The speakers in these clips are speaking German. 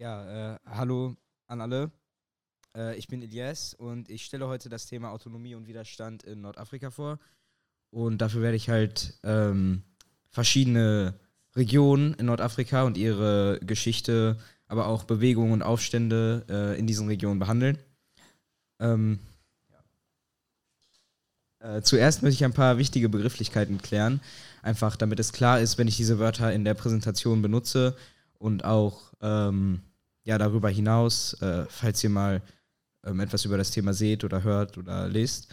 Ja, äh, hallo an alle. Äh, ich bin Elias und ich stelle heute das Thema Autonomie und Widerstand in Nordafrika vor. Und dafür werde ich halt ähm, verschiedene Regionen in Nordafrika und ihre Geschichte, aber auch Bewegungen und Aufstände äh, in diesen Regionen behandeln. Ähm, äh, zuerst möchte ich ein paar wichtige Begrifflichkeiten klären, einfach damit es klar ist, wenn ich diese Wörter in der Präsentation benutze und auch ähm, ja, darüber hinaus, äh, falls ihr mal ähm, etwas über das Thema seht oder hört oder lest.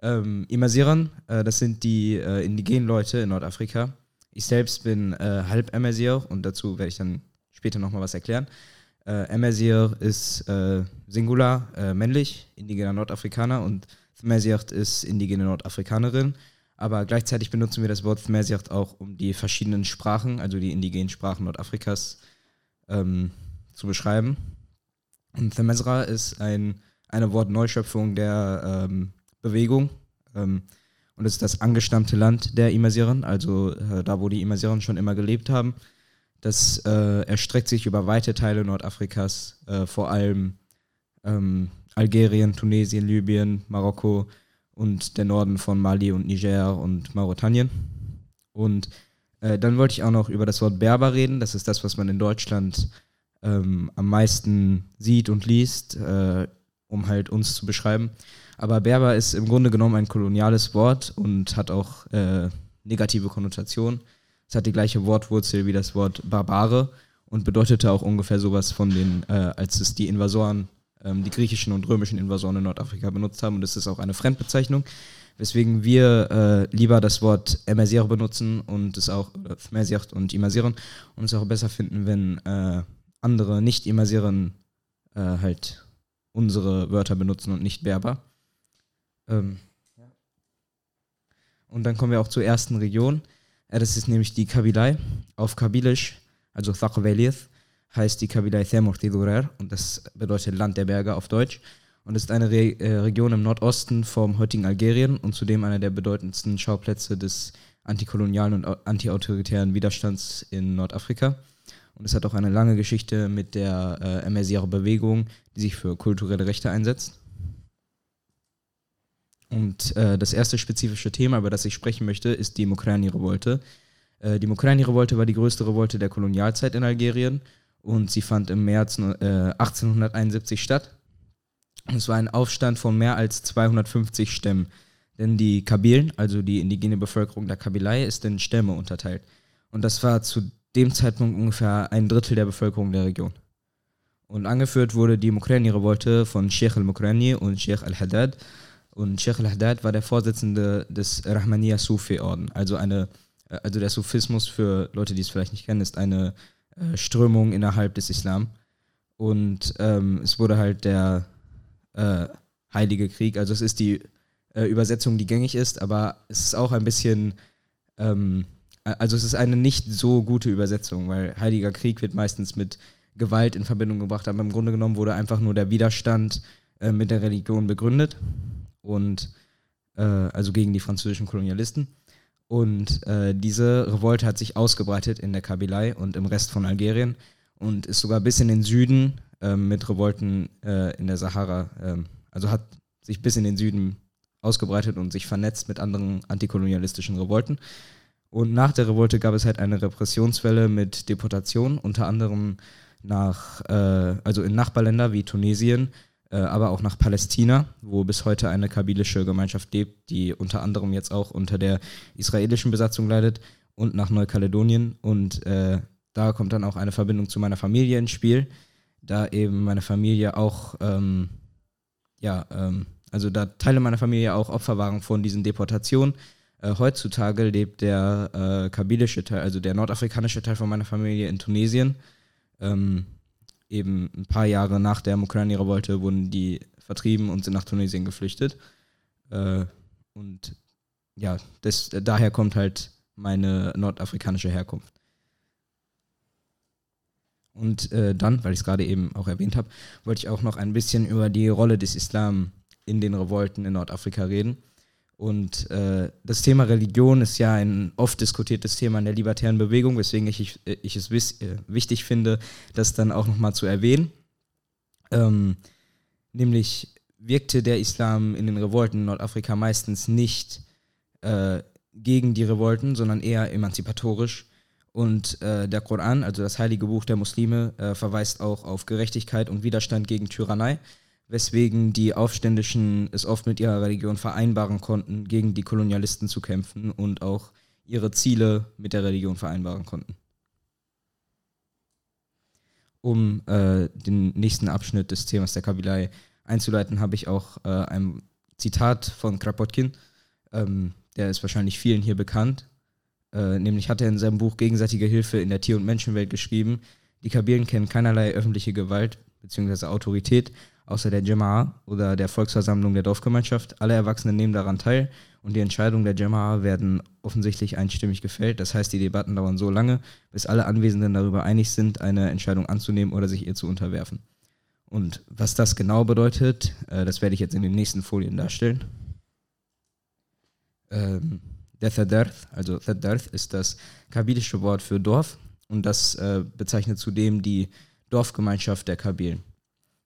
Ähm, Imasiran, äh, das sind die äh, indigenen Leute in Nordafrika. Ich selbst bin äh, halb Amazir und dazu werde ich dann später nochmal was erklären. Äh, Amazir ist äh, Singular, äh, männlich, indigener Nordafrikaner und Thmesiacht ist indigene Nordafrikanerin. Aber gleichzeitig benutzen wir das Wort Thmesiacht auch, um die verschiedenen Sprachen, also die indigenen Sprachen Nordafrikas, ähm, zu beschreiben. Und Themesra ist ein, eine Wortneuschöpfung der ähm, Bewegung. Ähm, und es ist das angestammte Land der Imasiren, also äh, da, wo die Imasiren schon immer gelebt haben. Das äh, erstreckt sich über weite Teile Nordafrikas, äh, vor allem ähm, Algerien, Tunesien, Libyen, Marokko und der Norden von Mali und Niger und Mauretanien. Und äh, dann wollte ich auch noch über das Wort Berber reden. Das ist das, was man in Deutschland ähm, am meisten sieht und liest, äh, um halt uns zu beschreiben. Aber Berber ist im Grunde genommen ein koloniales Wort und hat auch äh, negative Konnotationen. Es hat die gleiche Wortwurzel wie das Wort Barbare und bedeutete auch ungefähr sowas von den, äh, als es die Invasoren, ähm, die griechischen und römischen Invasoren in Nordafrika benutzt haben. Und es ist auch eine Fremdbezeichnung, weswegen wir äh, lieber das Wort Emazir benutzen und es auch, äh, und Imasieren und es auch besser finden, wenn äh, andere Nicht-Immersieren äh, halt unsere Wörter benutzen und nicht Berber. Ähm, Und dann kommen wir auch zur ersten Region. Äh, das ist nämlich die Kabilei. Auf Kabilisch, also Thaqvelith, heißt die Kabilei Themurtidurer und das bedeutet Land der Berge auf Deutsch. Und ist eine Re äh, Region im Nordosten vom heutigen Algerien und zudem einer der bedeutendsten Schauplätze des antikolonialen und antiautoritären Widerstands in Nordafrika. Und es hat auch eine lange Geschichte mit der äh, MSR-Bewegung, die sich für kulturelle Rechte einsetzt. Und äh, das erste spezifische Thema, über das ich sprechen möchte, ist die Mokrani-Revolte. Äh, die Mokrani-Revolte war die größte Revolte der Kolonialzeit in Algerien und sie fand im März äh, 1871 statt. Und es war ein Aufstand von mehr als 250 Stämmen. Denn die Kabilen, also die indigene Bevölkerung der Kabilei, ist in Stämme unterteilt. Und das war zu dem Zeitpunkt ungefähr ein Drittel der Bevölkerung der Region. Und angeführt wurde die Mukrani-Revolte von Sheikh al-Mukrani und Sheikh al-Haddad. Und Sheikh al-Haddad war der Vorsitzende des Rahmaniya Sufi-Orden. Also, äh, also der Sufismus, für Leute, die es vielleicht nicht kennen, ist eine äh, Strömung innerhalb des Islam. Und ähm, es wurde halt der äh, Heilige Krieg, also es ist die äh, Übersetzung, die gängig ist, aber es ist auch ein bisschen ähm, also es ist eine nicht so gute Übersetzung, weil Heiliger Krieg wird meistens mit Gewalt in Verbindung gebracht, aber im Grunde genommen wurde einfach nur der Widerstand äh, mit der Religion begründet und äh, also gegen die französischen Kolonialisten. Und äh, diese Revolte hat sich ausgebreitet in der Kabylei und im Rest von Algerien und ist sogar bis in den Süden ähm, mit Revolten äh, in der Sahara, ähm, also hat sich bis in den Süden ausgebreitet und sich vernetzt mit anderen antikolonialistischen Revolten. Und nach der Revolte gab es halt eine Repressionswelle mit Deportationen, unter anderem nach, äh, also in Nachbarländer wie Tunesien, äh, aber auch nach Palästina, wo bis heute eine kabylische Gemeinschaft lebt, die unter anderem jetzt auch unter der israelischen Besatzung leidet, und nach Neukaledonien. Und äh, da kommt dann auch eine Verbindung zu meiner Familie ins Spiel, da eben meine Familie auch, ähm, ja, ähm, also da Teile meiner Familie auch Opfer waren von diesen Deportationen äh, heutzutage lebt der äh, kabylische Teil, also der nordafrikanische Teil von meiner Familie in Tunesien. Ähm, eben ein paar Jahre nach der Mokrani-Revolte wurden die vertrieben und sind nach Tunesien geflüchtet. Äh, und ja, das, daher kommt halt meine nordafrikanische Herkunft. Und äh, dann, weil ich es gerade eben auch erwähnt habe, wollte ich auch noch ein bisschen über die Rolle des Islam in den Revolten in Nordafrika reden. Und äh, das Thema Religion ist ja ein oft diskutiertes Thema in der libertären Bewegung, weswegen ich, ich, ich es wiss, äh, wichtig finde, das dann auch nochmal zu erwähnen. Ähm, nämlich wirkte der Islam in den Revolten in Nordafrika meistens nicht äh, gegen die Revolten, sondern eher emanzipatorisch. Und äh, der Koran, also das heilige Buch der Muslime, äh, verweist auch auf Gerechtigkeit und Widerstand gegen Tyrannei weswegen die Aufständischen es oft mit ihrer Religion vereinbaren konnten, gegen die Kolonialisten zu kämpfen und auch ihre Ziele mit der Religion vereinbaren konnten. Um äh, den nächsten Abschnitt des Themas der Kabylei einzuleiten, habe ich auch äh, ein Zitat von Krapotkin, ähm, der ist wahrscheinlich vielen hier bekannt. Äh, nämlich hat er in seinem Buch Gegenseitige Hilfe in der Tier- und Menschenwelt geschrieben, die Kabylen kennen keinerlei öffentliche Gewalt bzw. Autorität, außer der Jama'a oder der Volksversammlung der Dorfgemeinschaft. Alle Erwachsenen nehmen daran teil und die Entscheidungen der Jama'a werden offensichtlich einstimmig gefällt. Das heißt, die Debatten dauern so lange, bis alle Anwesenden darüber einig sind, eine Entscheidung anzunehmen oder sich ihr zu unterwerfen. Und was das genau bedeutet, äh, das werde ich jetzt in den nächsten Folien darstellen. Ähm, der Thadarth, also Thadarth ist das kabylische Wort für Dorf und das äh, bezeichnet zudem die Dorfgemeinschaft der Kabylen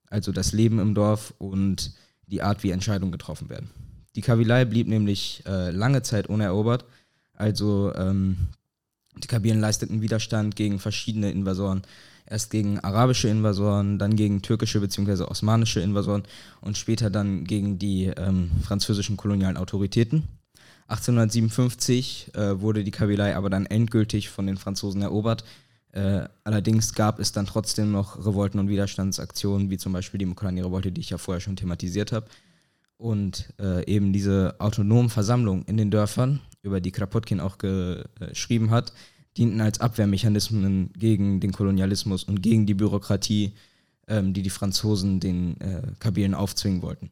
also das Leben im Dorf und die Art, wie Entscheidungen getroffen werden. Die Kabylei blieb nämlich äh, lange Zeit unerobert, also ähm, die Kabylen leisteten Widerstand gegen verschiedene Invasoren. Erst gegen arabische Invasoren, dann gegen türkische bzw. osmanische Invasoren und später dann gegen die ähm, französischen kolonialen Autoritäten. 1857 äh, wurde die Kabylei aber dann endgültig von den Franzosen erobert äh, allerdings gab es dann trotzdem noch Revolten und Widerstandsaktionen, wie zum Beispiel die Mokrani-Revolte, die ich ja vorher schon thematisiert habe. Und äh, eben diese autonomen Versammlungen in den Dörfern, über die Krapotkin auch geschrieben hat, dienten als Abwehrmechanismen gegen den Kolonialismus und gegen die Bürokratie, ähm, die die Franzosen den äh, Kabylen aufzwingen wollten.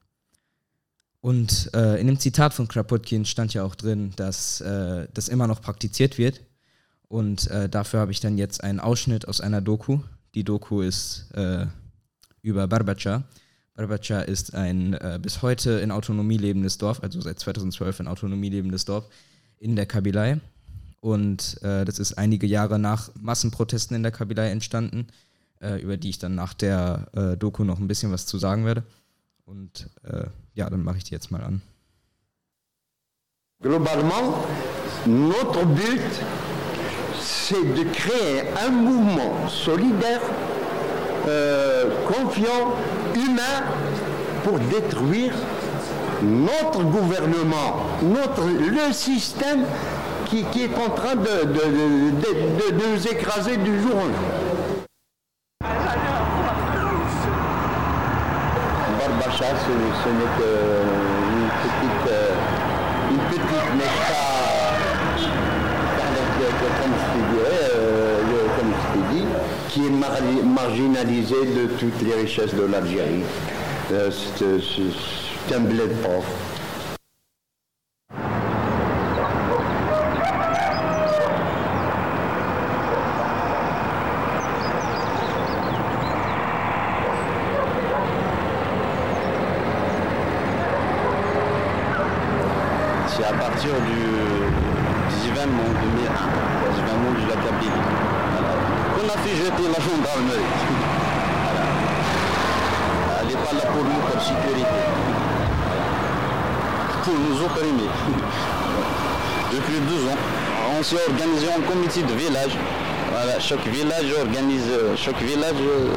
Und äh, in dem Zitat von Krapotkin stand ja auch drin, dass äh, das immer noch praktiziert wird, und äh, dafür habe ich dann jetzt einen Ausschnitt aus einer Doku. Die Doku ist äh, über Barbacha. Barbacha ist ein äh, bis heute in Autonomie lebendes Dorf, also seit 2012 in Autonomie lebendes Dorf in der Kabylei. Und äh, das ist einige Jahre nach Massenprotesten in der Kabylei entstanden, äh, über die ich dann nach der äh, Doku noch ein bisschen was zu sagen werde. Und ja, dann mache ich die jetzt mal an. Globalement, notre but c'est de créer un mouvement solidaire, euh, confiant, humain, pour détruire notre gouvernement, notre, le système qui, est en train de, nous écraser du jour au jour. Barbacha, ce, n'est qu'une qui est marginalisé de toutes les richesses de l'Algérie. Euh, c'est un bled pauvre. C'est à partir du, du 20 monde 2001, du 20 monde de la Kabylie. On a fait jeter la gendarmerie. Voilà. Elle n'est pas là pour nous, comme sécurité. Pour nous opprimer. Depuis deux ans, on s'est organisé en comité de village. Voilà, chaque village organise, chaque village euh,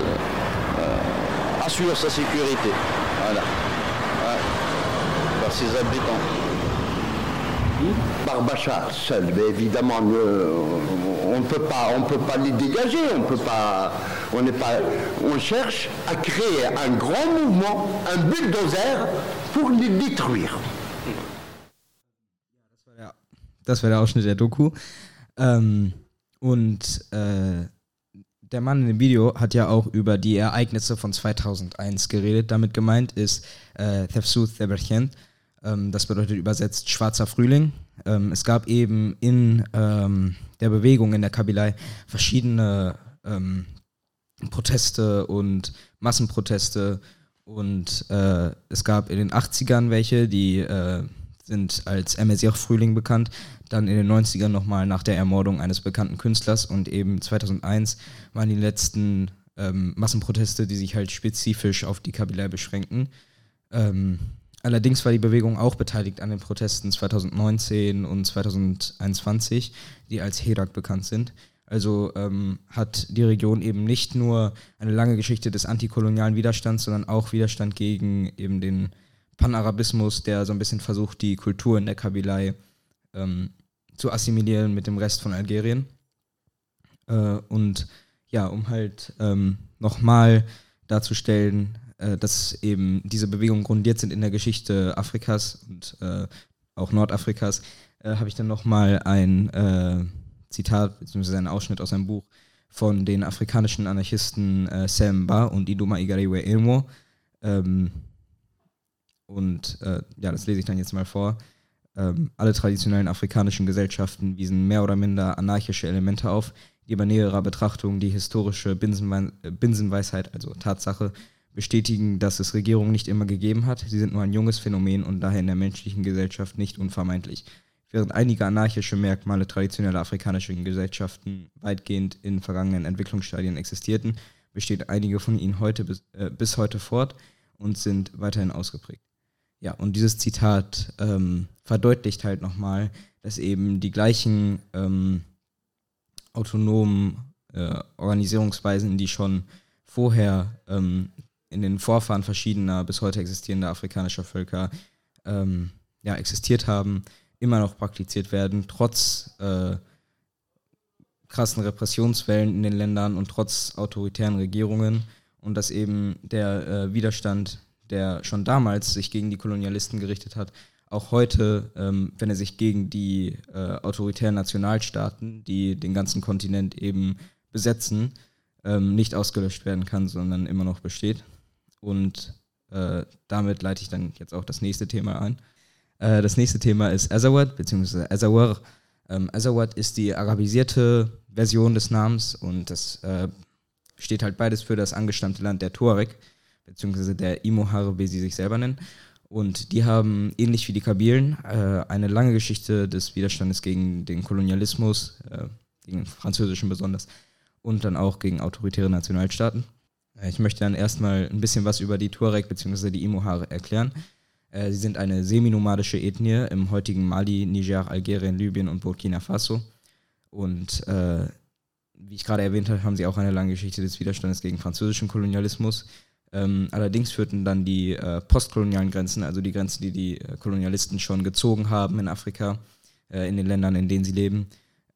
assure sa sécurité. Voilà. Par ses habitants. Barbacha seul, mais évidemment, on ne peut pas, on peut pas les dégager, on peut pas, on n'est pas, on cherche à créer un grand mouvement, un bulldozer pour les détruire. Das war der Ausschnitt der Doku. Ähm, und äh, der Mann in dem Video hat ja auch über die Ereignisse von 2001 geredet. Damit gemeint ist äh, Tefsut Theberchen. Ähm, das bedeutet übersetzt schwarzer Frühling. Ähm, es gab eben in ähm, der Bewegung in der Kabylei verschiedene ähm, Proteste und Massenproteste und äh, es gab in den 80ern welche, die äh, sind als Emesir-Frühling bekannt, dann in den 90ern nochmal nach der Ermordung eines bekannten Künstlers und eben 2001 waren die letzten ähm, Massenproteste, die sich halt spezifisch auf die Kabylei beschränken. Ähm, allerdings war die Bewegung auch beteiligt an den Protesten 2019 und 2021, die als Herak bekannt sind. Also ähm, hat die Region eben nicht nur eine lange Geschichte des antikolonialen Widerstands, sondern auch Widerstand gegen eben den Panarabismus, der so ein bisschen versucht, die Kultur in der Kabylei ähm, zu assimilieren mit dem Rest von Algerien. Äh, und ja, um halt ähm, nochmal darzustellen, dass eben diese Bewegungen grundiert sind in der Geschichte Afrikas und äh, auch Nordafrikas, äh, habe ich dann nochmal ein äh, Zitat bzw. einen Ausschnitt aus einem Buch von den afrikanischen Anarchisten äh, Semba und Iduma Igariwe Elmo. Ähm, und äh, ja, das lese ich dann jetzt mal vor. Ähm, alle traditionellen afrikanischen Gesellschaften wiesen mehr oder minder anarchische Elemente auf, die bei näherer Betrachtung die historische Binsenwe äh, Binsenweisheit, also Tatsache, bestätigen, dass es Regierungen nicht immer gegeben hat. Sie sind nur ein junges Phänomen und daher in der menschlichen Gesellschaft nicht unvermeidlich. Während einige anarchische Merkmale traditioneller afrikanischer Gesellschaften weitgehend in vergangenen Entwicklungsstadien existierten, bestehen einige von ihnen heute bis, äh, bis heute fort und sind weiterhin ausgeprägt. Ja, und dieses Zitat ähm, verdeutlicht halt nochmal, dass eben die gleichen ähm, autonomen äh, Organisierungsweisen, die schon vorher ähm, in den Vorfahren verschiedener bis heute existierender afrikanischer Völker ähm, ja, existiert haben, immer noch praktiziert werden, trotz äh, krassen Repressionswellen in den Ländern und trotz autoritären Regierungen und dass eben der äh, Widerstand, der schon damals sich gegen die Kolonialisten gerichtet hat, auch heute, ähm, wenn er sich gegen die äh, autoritären Nationalstaaten, die den ganzen Kontinent eben besetzen, ähm, nicht ausgelöscht werden kann, sondern immer noch besteht. Und äh, damit leite ich dann jetzt auch das nächste Thema ein. Äh, das nächste Thema ist Azawad, beziehungsweise Azawar. Ähm, Azawad ist die arabisierte Version des Namens und das äh, steht halt beides für das angestammte Land der Tuareg, beziehungsweise der Imohare, wie sie sich selber nennen. Und die haben, ähnlich wie die Kabilen, äh, eine lange Geschichte des Widerstandes gegen den Kolonialismus, äh, gegen den französischen besonders, und dann auch gegen autoritäre Nationalstaaten. Äh, ich möchte dann erstmal ein bisschen was über die Tuareg bzw. die Imohare erklären. Äh, sie sind eine seminomadische Ethnie im heutigen Mali, Niger, Algerien, Libyen und Burkina Faso. Und äh, wie ich gerade erwähnt habe, haben sie auch eine lange Geschichte des Widerstandes gegen französischen Kolonialismus. Ähm, allerdings führten dann die äh, postkolonialen Grenzen, also die Grenzen, die die äh, Kolonialisten schon gezogen haben in Afrika, äh, in den Ländern, in denen sie leben,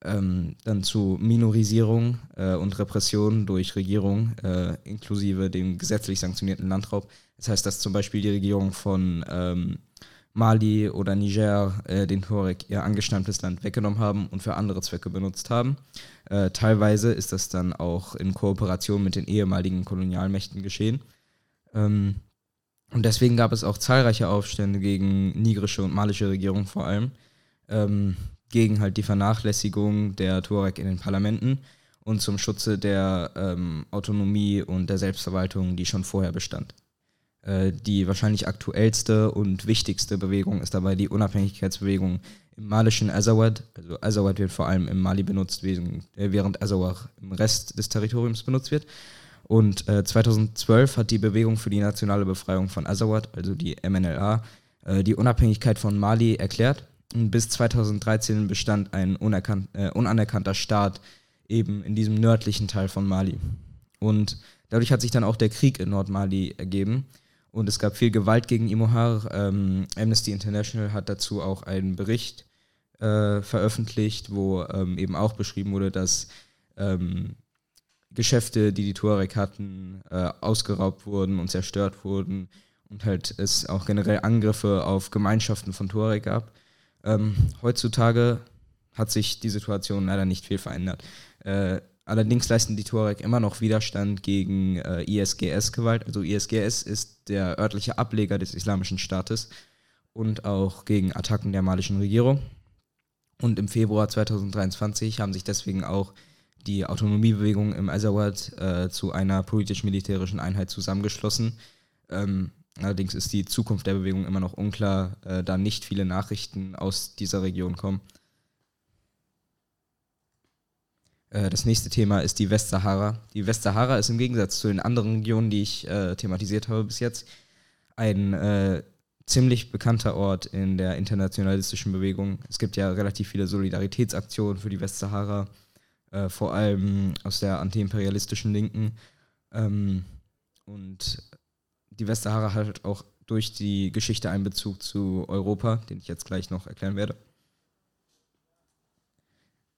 ähm, dann zu Minorisierung äh, und Repression durch Regierung, äh, inklusive dem gesetzlich sanktionierten Landraub. Das heißt, dass zum Beispiel die Regierung von ähm, Mali oder Niger äh, den Tuareg ihr angestammtes Land weggenommen haben und für andere Zwecke benutzt haben. Äh, teilweise ist das dann auch in Kooperation mit den ehemaligen Kolonialmächten geschehen. Ähm, und deswegen gab es auch zahlreiche Aufstände gegen nigrische und malische Regierungen vor allem. Gegen halt die Vernachlässigung der Tuareg in den Parlamenten und zum Schutze der ähm, Autonomie und der Selbstverwaltung, die schon vorher bestand. Äh, die wahrscheinlich aktuellste und wichtigste Bewegung ist dabei die Unabhängigkeitsbewegung im malischen Azawad. Also Azawad wird vor allem im Mali benutzt, während Azawad im Rest des Territoriums benutzt wird. Und äh, 2012 hat die Bewegung für die nationale Befreiung von Azawad, also die MNLA, äh, die Unabhängigkeit von Mali erklärt bis 2013 bestand ein äh, unanerkannter Staat eben in diesem nördlichen Teil von Mali. Und dadurch hat sich dann auch der Krieg in Nordmali ergeben. Und es gab viel Gewalt gegen Imohar. Ähm, Amnesty International hat dazu auch einen Bericht äh, veröffentlicht, wo ähm, eben auch beschrieben wurde, dass ähm, Geschäfte, die die Tuareg hatten, äh, ausgeraubt wurden und zerstört wurden und halt es auch generell Angriffe auf Gemeinschaften von Tuareg gab. Ähm, heutzutage hat sich die Situation leider nicht viel verändert. Äh, allerdings leisten die Tuareg immer noch Widerstand gegen äh, ISGS-Gewalt. Also ISGS ist der örtliche Ableger des Islamischen Staates und auch gegen Attacken der malischen Regierung. Und im Februar 2023 haben sich deswegen auch die Autonomiebewegung im Azawad äh, zu einer politisch-militärischen Einheit zusammengeschlossen. Ähm, Allerdings ist die Zukunft der Bewegung immer noch unklar, äh, da nicht viele Nachrichten aus dieser Region kommen. Äh, das nächste Thema ist die Westsahara. Die Westsahara ist im Gegensatz zu den anderen Regionen, die ich äh, thematisiert habe bis jetzt, ein äh, ziemlich bekannter Ort in der internationalistischen Bewegung. Es gibt ja relativ viele Solidaritätsaktionen für die Westsahara, äh, vor allem aus der antiimperialistischen Linken. Ähm, und die Westsahara hat auch durch die Geschichte einen Bezug zu Europa, den ich jetzt gleich noch erklären werde.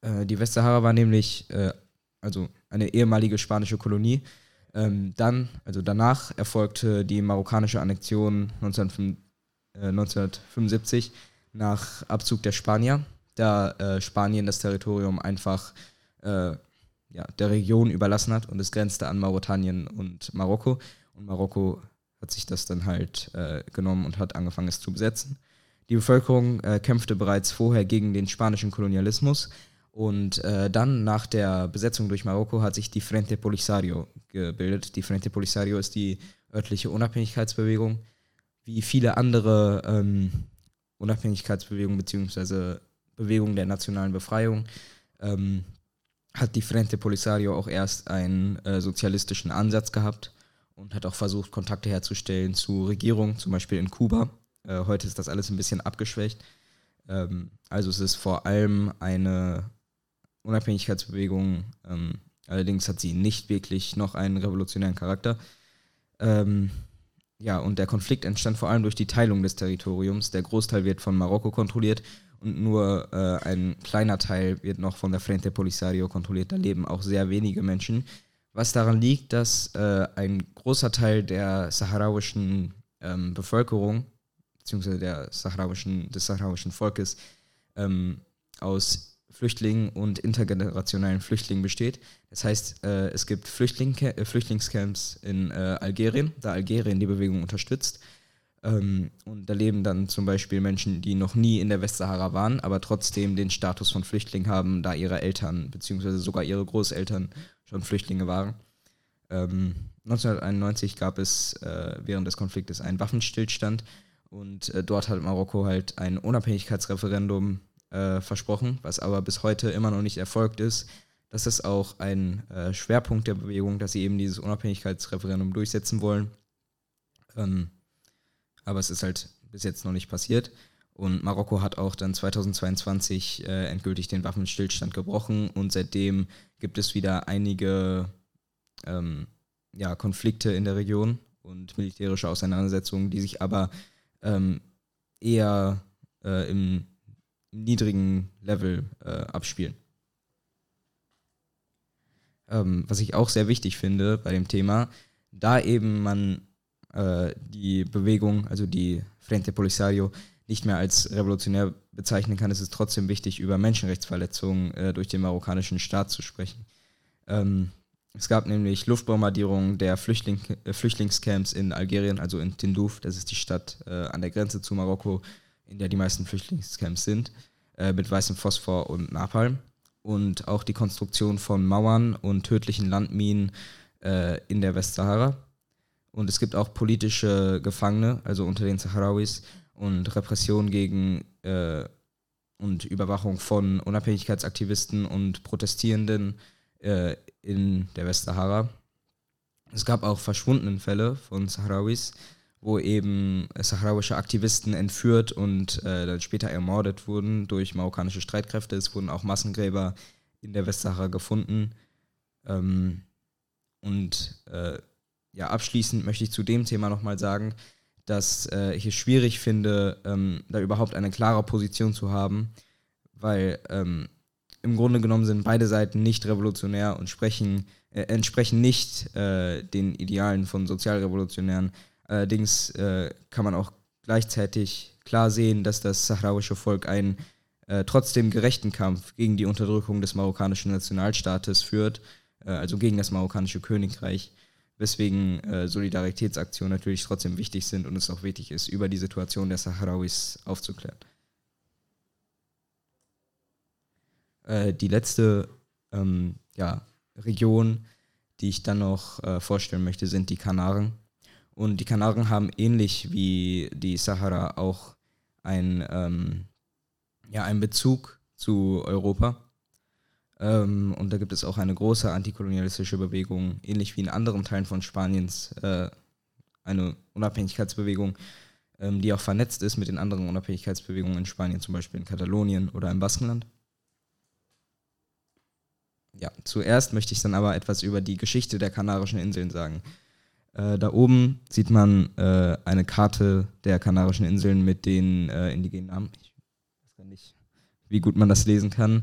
Äh, die Westsahara war nämlich äh, also eine ehemalige spanische Kolonie. Ähm, dann, also danach, erfolgte die marokkanische Annexion 19, äh, 1975 nach Abzug der Spanier, da äh, Spanien das Territorium einfach äh, ja, der Region überlassen hat und es grenzte an Mauretanien und Marokko. Und Marokko hat sich das dann halt äh, genommen und hat angefangen, es zu besetzen. Die Bevölkerung kämpfte bereits vorher gegen den spanischen Kolonialismus, und äh, dann nach der Besetzung durch Marokko hat sich die Frente Polisario gebildet. Die Frente Polisario ist die örtliche Unabhängigkeitsbewegung. Wie viele andere ähm, Unabhängigkeitsbewegungen bzw. Bewegungen der nationalen Befreiung ähm, hat die Frente Polisario auch erst einen äh, sozialistischen Ansatz gehabt und hat auch versucht, Kontakte herzustellen zu Regierungen, zum Beispiel in Kuba. Äh, heute ist das alles ein bisschen abgeschwächt. Ähm, also es ist vor allem eine Unabhängigkeitsbewegung. Ähm, allerdings hat sie nicht wirklich noch einen revolutionären Charakter. Ähm, ja, und der Konflikt entstand vor allem durch die Teilung des Territoriums. Der Großteil wird von Marokko kontrolliert und nur äh, ein kleiner Teil wird noch von der Frente Polisario kontrolliert. Da leben auch sehr wenige Menschen. Was daran liegt, dass äh, ein großer Teil der saharauischen ähm, Bevölkerung, beziehungsweise der saharauischen, des saharauischen Volkes, ähm, aus Flüchtlingen und intergenerationellen Flüchtlingen besteht. Das heißt, äh, es gibt Flüchtling äh, Flüchtlingscamps in äh, Algerien, da Algerien die Bewegung unterstützt. Ähm, und da leben dann zum Beispiel Menschen, die noch nie in der Westsahara waren, aber trotzdem den Status von Flüchtling haben, da ihre Eltern bzw. sogar ihre Großeltern schon Flüchtlinge waren. Ähm, 1991 gab es äh, während des Konfliktes einen Waffenstillstand und äh, dort hat Marokko halt ein Unabhängigkeitsreferendum äh, versprochen, was aber bis heute immer noch nicht erfolgt ist. Das ist auch ein äh, Schwerpunkt der Bewegung, dass sie eben dieses Unabhängigkeitsreferendum durchsetzen wollen. Ähm, aber es ist halt bis jetzt noch nicht passiert. Und Marokko hat auch dann 2022 äh, endgültig den Waffenstillstand gebrochen und seitdem gibt es wieder einige ähm, ja, Konflikte in der Region und militärische Auseinandersetzungen, die sich aber ähm, eher äh, im niedrigen Level äh, abspielen. Ähm, was ich auch sehr wichtig finde bei dem Thema, da eben man äh, die Bewegung, also die Frente Polisario, nicht mehr als revolutionär bezeichnen kann, ist es trotzdem wichtig, über Menschenrechtsverletzungen äh, durch den marokkanischen Staat zu sprechen. Ähm, es gab nämlich Luftbombardierungen der Flüchtling, äh, Flüchtlingscamps in Algerien, also in Tindouf, das ist die Stadt äh, an der Grenze zu Marokko, in der die meisten Flüchtlingscamps sind, äh, mit weißem Phosphor und Napalm. Und auch die Konstruktion von Mauern und tödlichen Landminen äh, in der Westsahara. Und es gibt auch politische Gefangene, also unter den Saharauis, und Repression gegen äh, und Überwachung von Unabhängigkeitsaktivisten und Protestierenden äh, in der Westsahara. Es gab auch verschwundenen Fälle von Saharauis, wo eben saharauische Aktivisten entführt und äh, dann später ermordet wurden durch marokkanische Streitkräfte. Es wurden auch Massengräber in der Westsahara gefunden. Ähm, und äh, ja, abschließend möchte ich zu dem Thema nochmal sagen, dass äh, ich es schwierig finde, ähm, da überhaupt eine klare Position zu haben, weil ähm, im Grunde genommen sind beide Seiten nicht revolutionär und sprechen, äh, entsprechen nicht äh, den Idealen von Sozialrevolutionären. Allerdings äh, kann man auch gleichzeitig klar sehen, dass das sahrauische Volk einen äh, trotzdem gerechten Kampf gegen die Unterdrückung des marokkanischen Nationalstaates führt, äh, also gegen das marokkanische Königreich, weswegen äh, Solidaritätsaktionen natürlich trotzdem wichtig sind und es auch wichtig ist, über die Situation der Saharauis aufzuklären. Äh, die letzte ähm, ja, Region, die ich dann noch äh, vorstellen möchte, sind die Kanaren. Und die Kanaren haben ähnlich wie die Sahara auch ein, ähm, ja, einen Bezug zu Europa. Ähm, und da gibt es auch eine große antikolonialistische Bewegung, ähnlich wie in anderen Teilen von Spaniens, äh, eine Unabhängigkeitsbewegung, ähm, die auch vernetzt ist mit den anderen Unabhängigkeitsbewegungen in Spanien, zum Beispiel in Katalonien oder im Baskenland. Ja, zuerst möchte ich dann aber etwas über die Geschichte der Kanarischen Inseln sagen. Äh, da oben sieht man äh, eine Karte der Kanarischen Inseln mit den äh, indigenen Namen. Ich weiß gar nicht, wie gut man das lesen kann.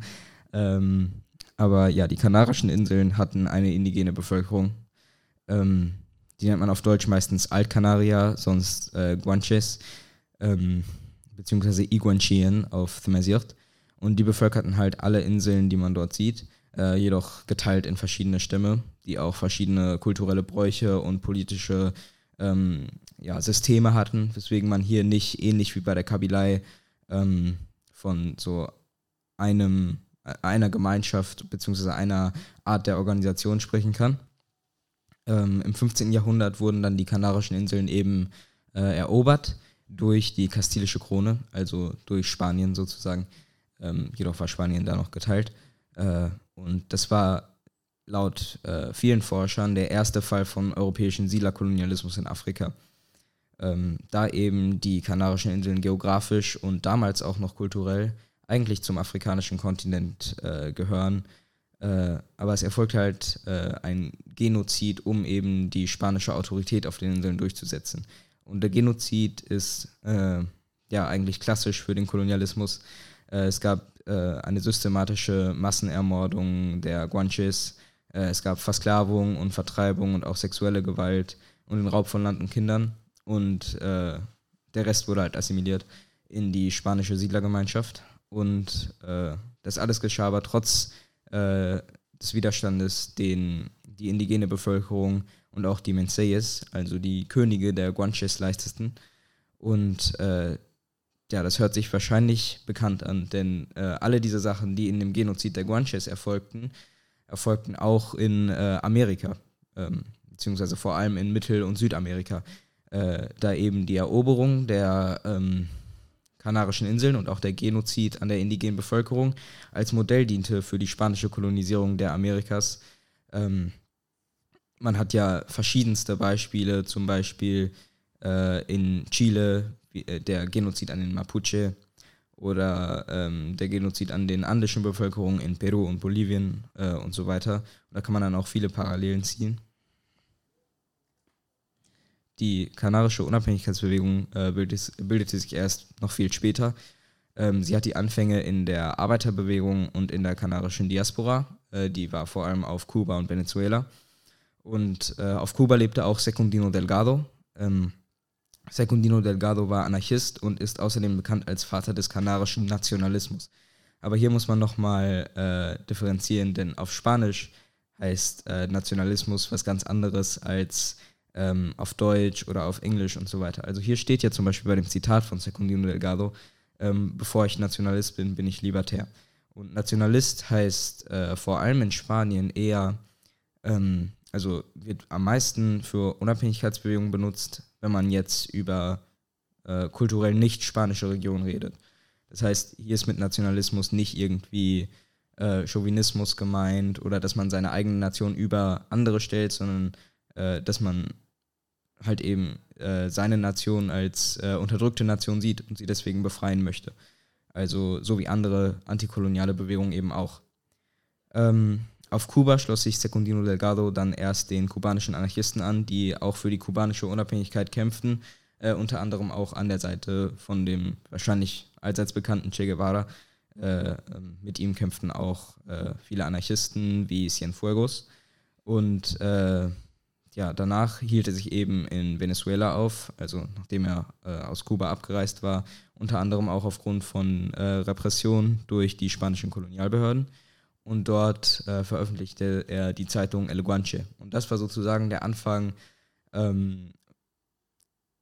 Ähm, aber ja, die Kanarischen Inseln hatten eine indigene Bevölkerung. Ähm, die nennt man auf Deutsch meistens Altkanarier, sonst äh, Guanches, ähm, beziehungsweise Iguanchien auf Themesirt. Und die bevölkerten halt alle Inseln, die man dort sieht äh, jedoch geteilt in verschiedene Stämme, die auch verschiedene kulturelle Bräuche und politische ähm, ja, Systeme hatten, weswegen man hier nicht ähnlich wie bei der Kabilei ähm, von so einem einer Gemeinschaft bzw. einer Art der Organisation sprechen kann. Ähm, Im 15. Jahrhundert wurden dann die Kanarischen Inseln eben äh, erobert durch die kastilische Krone, also durch Spanien sozusagen. Ähm, jedoch war Spanien da noch geteilt. Äh, und das war laut äh, vielen Forschern der erste Fall von europäischen Siedlerkolonialismus in Afrika. Ähm, da eben die Kanarischen Inseln geografisch und damals auch noch kulturell eigentlich zum afrikanischen Kontinent äh, gehören. Äh, aber es erfolgt halt äh, ein Genozid, um eben die spanische Autorität auf den Inseln durchzusetzen. Und der Genozid ist äh, ja eigentlich klassisch für den Kolonialismus. Äh, es gab äh, eine systematische Massenermordung der Guanches. Es gab Versklavung und Vertreibung und auch sexuelle Gewalt und den Raub von Land und Kindern. Und der Rest wurde halt assimiliert in die spanische Siedlergemeinschaft. Und äh, das alles geschah aber trotz äh, des Widerstandes, den die indigene Bevölkerung und auch die Menseyes, also die Könige der Guanches, leisteten. Und äh, ja, das hört sich wahrscheinlich bekannt an, denn äh, alle diese Sachen, die in dem Genozid der Guanches erfolgten, erfolgten auch in äh, Amerika, ähm, beziehungsweise vor allem in Mittel- und Südamerika, äh, da eben die Eroberung der ähm, Kanarischen Inseln und auch der Genozid an der indigenen Bevölkerung als Modell diente für die spanische Kolonisierung der Amerikas. Ähm, man hat ja verschiedenste Beispiele, zum Beispiel äh, in Chile äh, der Genozid an den Mapuche oder ähm, der Genozid an den andischen Bevölkerungen in Peru und Bolivien äh, und so weiter. Und da kann man dann auch viele Parallelen ziehen. Die kanarische Unabhängigkeitsbewegung äh, bildete, bildete, sich erst noch viel später. Ähm, sie hat die Anfänge in der Arbeiterbewegung und in der kanarischen Diaspora. Äh, die war vor allem auf Kuba und Venezuela. Und äh, auf Kuba lebte auch Secundino Delgado. Ähm, Secundino Delgado war Anarchist und ist außerdem bekannt als Vater des kanarischen Nationalismus. Aber hier muss man nochmal äh, differenzieren, denn auf Spanisch heißt äh, Nationalismus was ganz anderes als ähm, auf Deutsch oder auf Englisch und so weiter. Also hier steht ja zum Beispiel bei dem Zitat von Secundino Delgado, ähm, bevor ich Nationalist bin, bin ich Libertär. Und Nationalist heißt äh, vor allem in Spanien eher, ähm, also wird am meisten für Unabhängigkeitsbewegungen benutzt, wenn man jetzt über äh, kulturell nicht spanische Regionen redet. Das heißt, hier ist mit Nationalismus nicht irgendwie äh, Chauvinismus gemeint oder dass man seine eigene Nation über andere stellt, sondern äh, dass man halt eben äh, seine Nation als äh, unterdrückte Nation sieht und sie deswegen befreien möchte. Also so wie andere antikoloniale Bewegungen eben auch. Ähm, auf Kuba schloss sich Secundino Delgado dann erst den kubanischen Anarchisten an, die auch für die kubanische Unabhängigkeit kämpften, äh, unter anderem auch an der Seite von dem wahrscheinlich allseits bekannten Che Guevara. Äh, ähm, mit ihm kämpften auch äh, viele Anarchisten wie Cienfuegos. Und äh, ja, danach hielt er sich eben in Venezuela auf, also nachdem er äh, aus Kuba abgereist war, unter anderem auch aufgrund von äh, Repression durch die spanischen Kolonialbehörden und dort äh, veröffentlichte er die Zeitung El Guanche. Und das war sozusagen der Anfang ähm,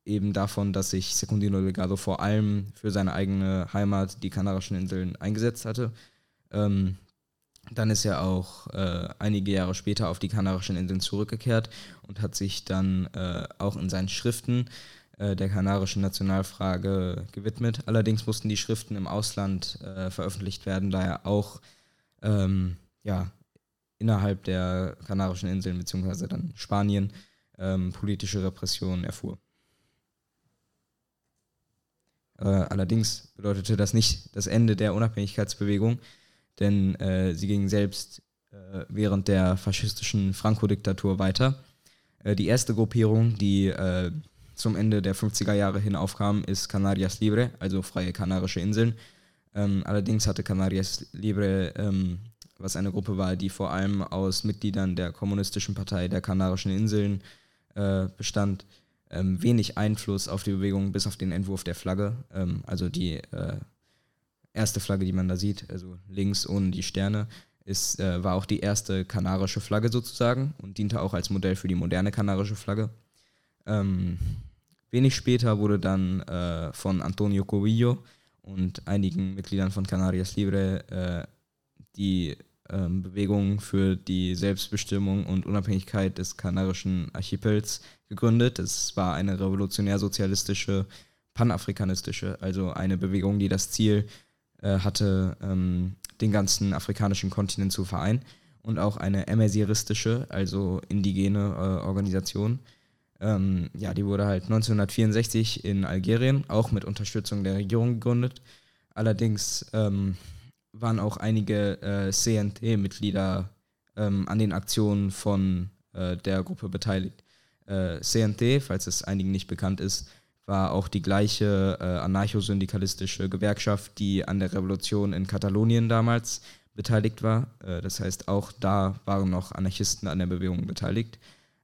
eben davon, dass sich Secundino Delgado vor allem für seine eigene Heimat, die Kanarischen Inseln, eingesetzt hatte. Ähm, dann ist er auch äh, einige Jahre später auf die Kanarischen Inseln zurückgekehrt und hat sich dann äh, auch in seinen Schriften äh, der kanarischen Nationalfrage gewidmet. Allerdings mussten die Schriften im Ausland äh, veröffentlicht werden, da er auch ähm, ja, innerhalb der Kanarischen Inseln bzw. dann Spanien ähm, politische Repressionen erfuhr. Äh, allerdings bedeutete das nicht das Ende der Unabhängigkeitsbewegung, denn äh, sie ging selbst äh, während der faschistischen Franco-Diktatur weiter. Äh, die erste Gruppierung, die äh, zum Ende der 50er Jahre hin aufkam, ist Canarias Libre, also Freie Kanarische Inseln. Ähm, allerdings hatte Canarias Libre, ähm, was eine Gruppe war, die vor allem aus Mitgliedern der Kommunistischen Partei der Kanarischen Inseln äh, bestand, ähm, wenig Einfluss auf die Bewegung, bis auf den Entwurf der Flagge. Ähm, also die äh, erste Flagge, die man da sieht, also links ohne die Sterne, ist, äh, war auch die erste kanarische Flagge sozusagen und diente auch als Modell für die moderne kanarische Flagge. Ähm, wenig später wurde dann äh, von Antonio Covillo und einigen Mitgliedern von Canarias Libre äh, die ähm, Bewegung für die Selbstbestimmung und Unabhängigkeit des kanarischen Archipels gegründet. Es war eine revolutionär-sozialistische, panafrikanistische, also eine Bewegung, die das Ziel hatte, ähm, den ganzen afrikanischen Kontinent zu vereinen und auch eine emersiristische, also indigene äh, Organisation. Ähm, ja, die wurde halt 1964 in Algerien, auch mit Unterstützung der Regierung gegründet. Allerdings ähm, waren auch einige äh, CNT-Mitglieder ähm, an den Aktionen von äh, der Gruppe beteiligt. Äh, CNT, falls es einigen nicht bekannt ist, war auch die gleiche äh, anarcho-syndikalistische Gewerkschaft, die an der Revolution in Katalonien damals beteiligt war. Äh, das heißt, auch da waren noch Anarchisten an der Bewegung beteiligt.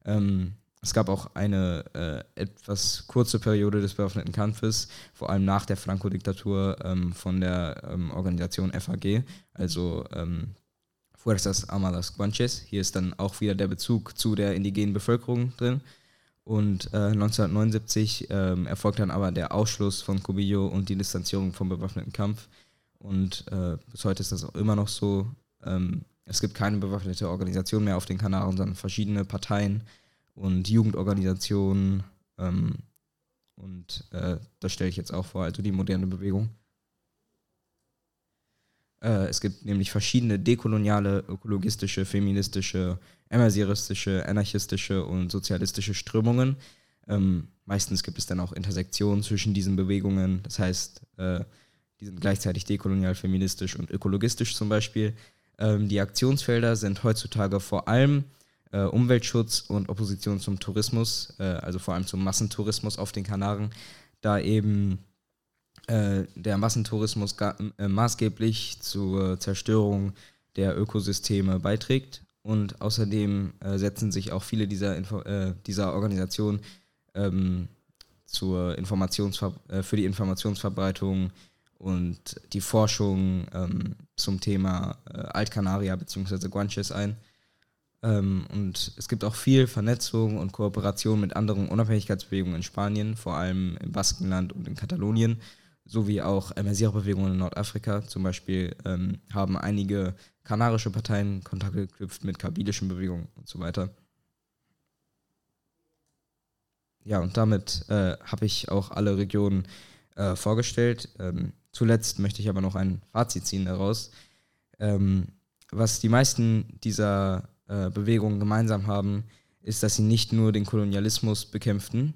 Ähm, es gab auch eine äh, etwas kurze Periode des bewaffneten Kampfes, vor allem nach der Franco-Diktatur ähm, von der ähm, Organisation FAG, also ähm, Fuerzas Armadas Guanches. Hier ist dann auch wieder der Bezug zu der indigenen Bevölkerung drin. Und äh, 1979 ähm, erfolgt dann aber der Ausschluss von Cubillo und die Distanzierung vom bewaffneten Kampf. Und äh, bis heute ist das auch immer noch so. Ähm, es gibt keine bewaffnete Organisation mehr auf den Kanaren, sondern verschiedene Parteien und Jugendorganisationen. Ähm, und äh, das stelle ich jetzt auch vor, also die moderne Bewegung. Äh, es gibt nämlich verschiedene dekoloniale, ökologistische, feministische, emersiristische, anarchistische und sozialistische Strömungen. Ähm, meistens gibt es dann auch Intersektionen zwischen diesen Bewegungen. Das heißt, äh, die sind gleichzeitig dekolonial, feministisch und ökologistisch zum Beispiel. Ähm, die Aktionsfelder sind heutzutage vor allem äh, Umweltschutz und Opposition zum Tourismus, äh, also vor allem zum Massentourismus auf den Kanaren, da eben der Massentourismus äh, maßgeblich zur Zerstörung der Ökosysteme beiträgt. Und außerdem äh, setzen sich auch viele dieser, Info äh, dieser Organisationen ähm, zur Informationsver für die Informationsverbreitung und die Forschung ähm, zum Thema Altkanaria bzw. Guanches ein. Ähm, und es gibt auch viel Vernetzung und Kooperation mit anderen Unabhängigkeitsbewegungen in Spanien, vor allem im Baskenland und in Katalonien, sowie auch MSI-Bewegungen in Nordafrika. Zum Beispiel ähm, haben einige kanarische Parteien Kontakte geknüpft mit kabilischen Bewegungen und so weiter. Ja, und damit äh, habe ich auch alle Regionen äh, vorgestellt. Ähm, zuletzt möchte ich aber noch ein Fazit ziehen daraus. Ähm, was die meisten dieser äh, Bewegungen gemeinsam haben, ist, dass sie nicht nur den Kolonialismus bekämpften,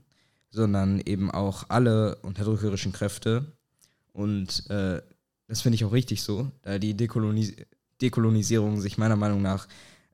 sondern eben auch alle unterdrückerischen Kräfte. Und äh, das finde ich auch richtig so, da die Dekolonis Dekolonisierung sich meiner Meinung nach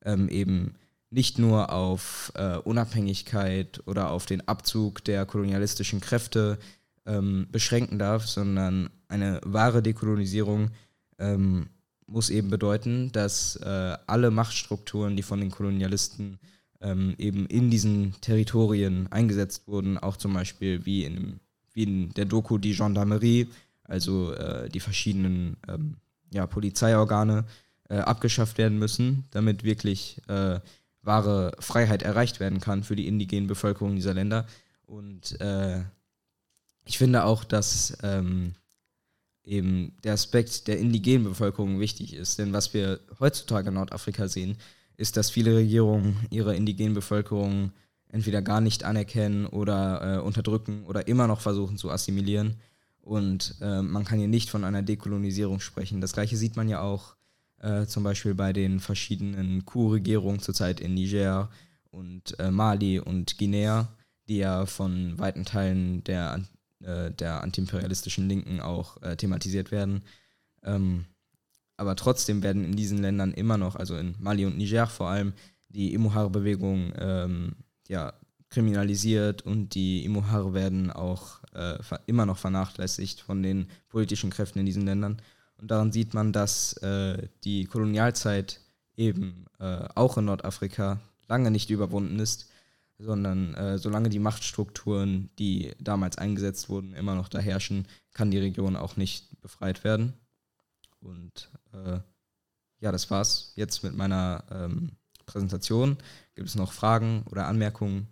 ähm, eben nicht nur auf äh, Unabhängigkeit oder auf den Abzug der kolonialistischen Kräfte ähm, beschränken darf, sondern eine wahre Dekolonisierung ähm, muss eben bedeuten, dass äh, alle Machtstrukturen, die von den Kolonialisten ähm, eben in diesen Territorien eingesetzt wurden, auch zum Beispiel wie in, wie in der Doku die Gendarmerie, also äh, die verschiedenen ähm, ja, Polizeiorgane, äh, abgeschafft werden müssen, damit wirklich äh, wahre Freiheit erreicht werden kann für die indigenen Bevölkerung dieser Länder. Und äh, ich finde auch, dass ähm, eben der Aspekt der indigenen Bevölkerung wichtig ist. Denn was wir heutzutage in Nordafrika sehen, ist, dass viele Regierungen ihre indigenen Bevölkerung entweder gar nicht anerkennen oder äh, unterdrücken oder immer noch versuchen zu assimilieren. Und äh, man kann hier nicht von einer Dekolonisierung sprechen. Das gleiche sieht man ja auch äh, zum Beispiel bei den verschiedenen Coup-Regierungen zurzeit in Niger und äh, Mali und Guinea, die ja von weiten Teilen der, äh, der antiimperialistischen Linken auch äh, thematisiert werden. Ähm, aber trotzdem werden in diesen Ländern immer noch, also in Mali und Niger vor allem, die Imuhar-Bewegung ähm, ja, kriminalisiert und die Imuhar werden auch äh, immer noch vernachlässigt von den politischen Kräften in diesen Ländern. Und daran sieht man, dass äh, die Kolonialzeit eben äh, auch in Nordafrika lange nicht überwunden ist, sondern äh, solange die Machtstrukturen, die damals eingesetzt wurden, immer noch da herrschen, kann die Region auch nicht befreit werden. Und äh, ja, das war's jetzt mit meiner ähm, Präsentation. Gibt es noch Fragen oder Anmerkungen?